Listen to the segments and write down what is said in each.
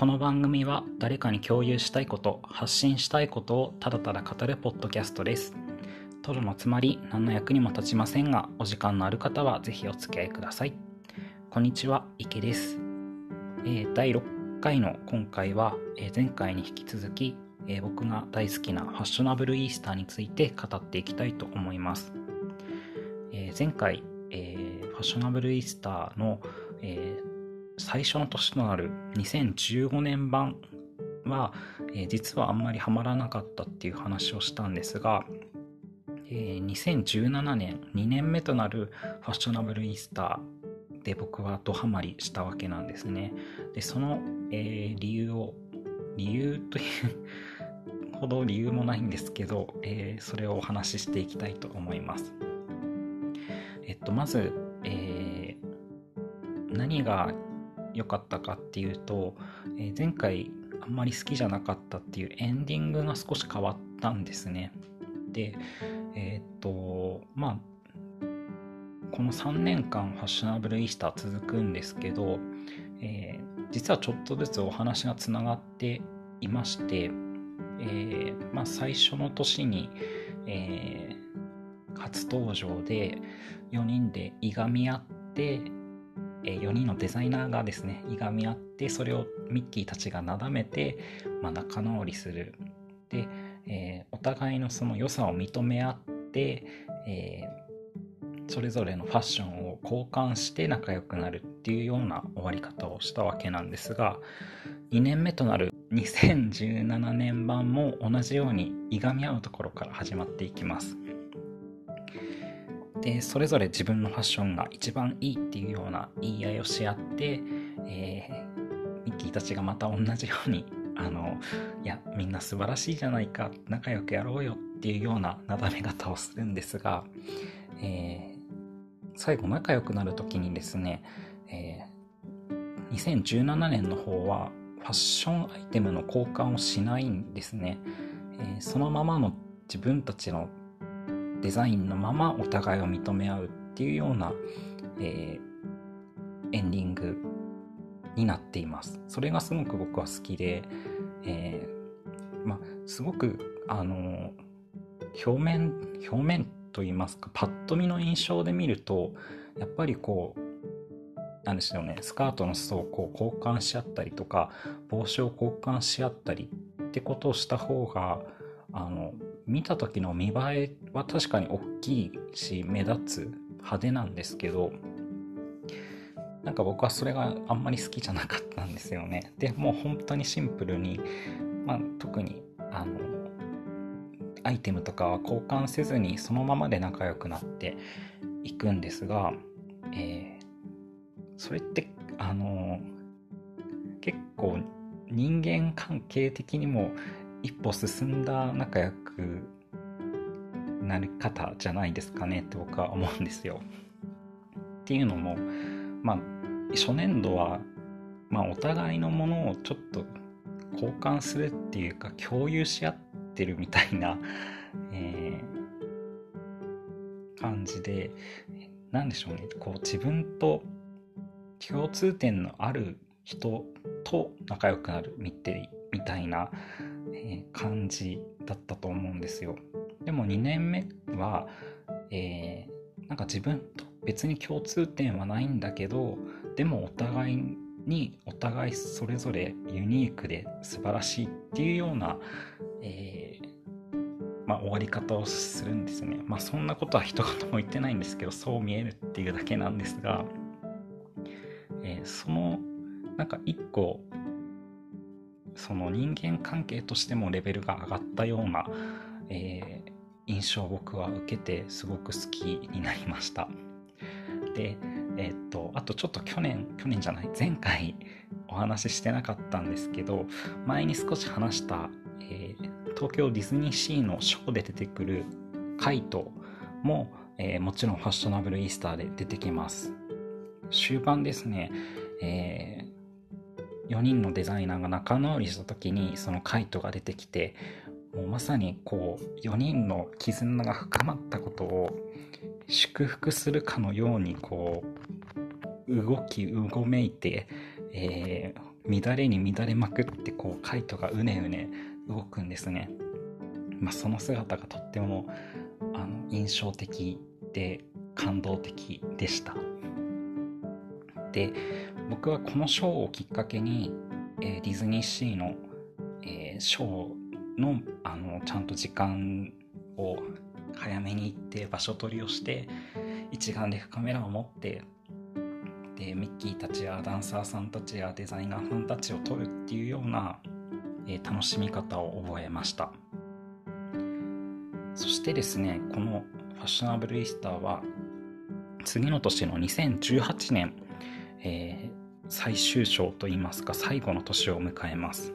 この番組は誰かに共有したいこと発信したいことをただただ語るポッドキャストです。トロのつまり何の役にも立ちませんがお時間のある方はぜひお付き合いください。こんにちは池です、えー、第6回の今回は、えー、前回に引き続き、えー、僕が大好きなファッショナブルイースターについて語っていきたいと思います、え前回、えファッショナブルイースターの、えー最初の年となる2015年版は、えー、実はあんまりハマらなかったっていう話をしたんですが、えー、2017年2年目となるファッショナブルイースターで僕はドハマりしたわけなんですね。で、その、えー、理由を、理由というほど理由もないんですけど、えー、それをお話ししていきたいと思います。えっと、まず、えー、何が良かったかっていうと、えー、前回あんまり好きじゃなかったっていうエンディングが少し変わったんですね。で、えっ、と、まあ、この3年間ファッショナブルイースター続くんですけど、えー、実はちょっとずつお話がつながっていまして、えー、まあ、最初の年に、えー、初登場で4人でいがみ合ってえ4人のデザイナーがですねいがみ合ってそれをミッキーたちがなだめて、まあ、仲直りするで、えー、お互いのその良さを認め合って、えー、それぞれのファッションを交換して仲良くなるっていうような終わり方をしたわけなんですが2年目となる2017年版も同じようにいがみ合うところから始まっていきます。でそれぞれ自分のファッションが一番いいっていうような言い合いをし合って、えー、ミッキーたちがまた同じようにあのいやみんな素晴らしいじゃないか仲良くやろうよっていうようななだめ方をするんですが、えー、最後仲良くなる時にですね、えー、2017年の方はファッションアイテムの交換をしないんですね、えー、そのままの自分たちのデザインのままお互いを認め合うっていうような、えー、エンディングになっています。それがすごく僕は好きで、えー、ま、すごく、あの、表面、表面と言いますか、パッと見の印象で見ると、やっぱりこう、なんでしょうね、スカートの裾をこう交換し合ったりとか、帽子を交換し合ったりってことをした方が、あの、見た時の見栄えは確かに大きいし目立つ派手なんですけどなんか僕はそれがあんまり好きじゃなかったんですよね。でもう本当にシンプルに、まあ、特にあのアイテムとかは交換せずにそのままで仲良くなっていくんですが、えー、それってあの結構人間関係的にも一歩進んだ仲良くなり方じゃないですかねって僕は思うんですよ。っていうのもまあ初年度は、まあ、お互いのものをちょっと交換するっていうか共有し合ってるみたいな、えー、感じで何でしょうねこう自分と共通点のある人と仲良くなるみたいなえ、感じだったと思うんですよ。でも2年目は、えー、なんか自分と別に共通点はないんだけどでもお互いにお互いそれぞれユニークで素晴らしいっていうような、えー、まあ、終わり方をするんですね。まあそんなことは一言も言ってないんですけどそう見えるっていうだけなんですが、えー、そのなんか一個その人間関係としてもレベルが上がったような、えー、印象を僕は受けてすごく好きになりました。で、えー、っと、あとちょっと去年、去年じゃない、前回お話ししてなかったんですけど、前に少し話した、えー、東京ディズニーシーのショーで出てくるカイトも、えー、もちろんファッショナブルイースターで出てきます。終盤ですね、え4人のデザイナーが仲直りした時にそのカイトが出てきてもうまさにこう4人の絆が深まったことを祝福するかのようにこう動きうごめいて、えー、乱れに乱れまくってこうカイトがうねうね動くんですね、まあ、その姿がとってもあの印象的で感動的でした。で僕はこのショーをきっかけに、えー、ディズニーシーの、えー、ショーのあのちゃんと時間を早めに行って場所取りをして一眼レフカメラを持ってでミッキーたちやダンサーさんたちやデザイナーさんたちを撮るっていうような、えー、楽しみ方を覚えました。そしてですねこのファッショナブルイースターは次の年の2018年、えー、最終章といいますか最後の年を迎えます。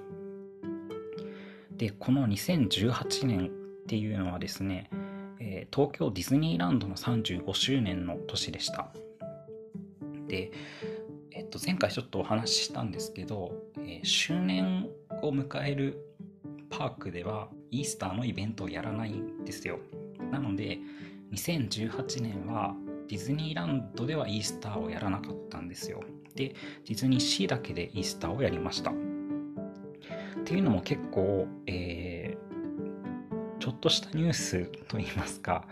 でこの2018年っていうのはですね、え、東京ディズニーランドの35周年の年でした。で、えっと、前回ちょっとお話ししたんですけど、え、周年を迎えるパークではイースターのイベントをやらないんですよ。なので2018年はディズニーランドではイースターをやらなかったんですよ。ディズニーシーだけでイースターをやりましたっていうのも結構、えー、ちょっとしたニュースといいますか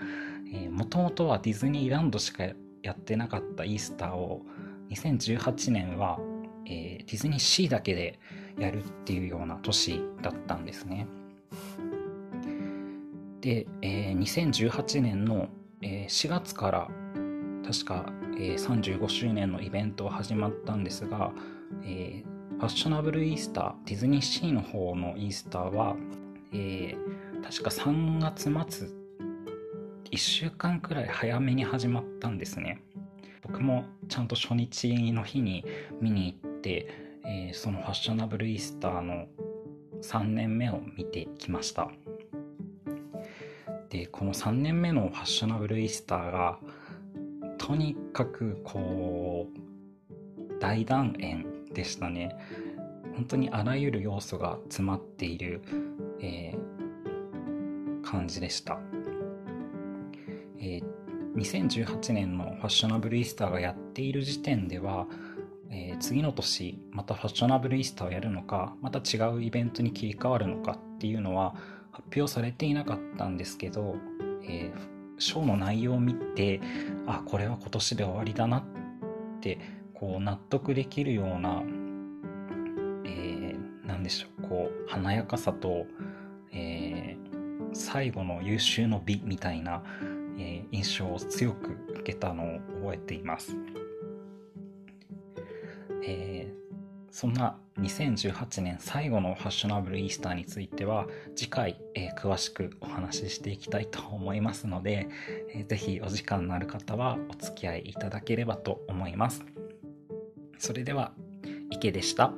もともとはディズニーランドしかやってなかったイースターを2018年は、えー、ディズニーシーだけでやるっていうような年だったんですね。で、えー、2018年の、えー、4月から確か、えー、35周年のイベントは始まったんですが、えー、ファッショナブルイースターディズニーシーの方のイースターは、えー、確か3月末1週間くらい早めに始まったんですね。僕もちゃんと初日の日に見に行って、えー、そのファッショナブルイースターの3年目を見てきました。でこの3年目のファッショナブルイースターがとにかくこう大団円でしたね。本当にあらゆる要素が詰まっている、えー、感じでした。えー、2018年のファッショナブルイースターがやっている時点では、えー、次の年またファッショナブルイースターをやるのかまた違うイベントに切り替わるのかっていうのは発表されていなかったんですけど、えー、ショーの内容を見てあこれは今年で終わりだなってこう納得できるような、えー、何でしょうこう華やかさと、えー、最後の優秀の美みたいなえー、印象を強く受けたのを覚えています。えー、そんな2018年最後のファッショナブルイースターについては次回、えー、詳しくお話ししていきたいと思いますので、えー、ぜひお時間のある方はお付き合いいただければと思います。それでは池でした。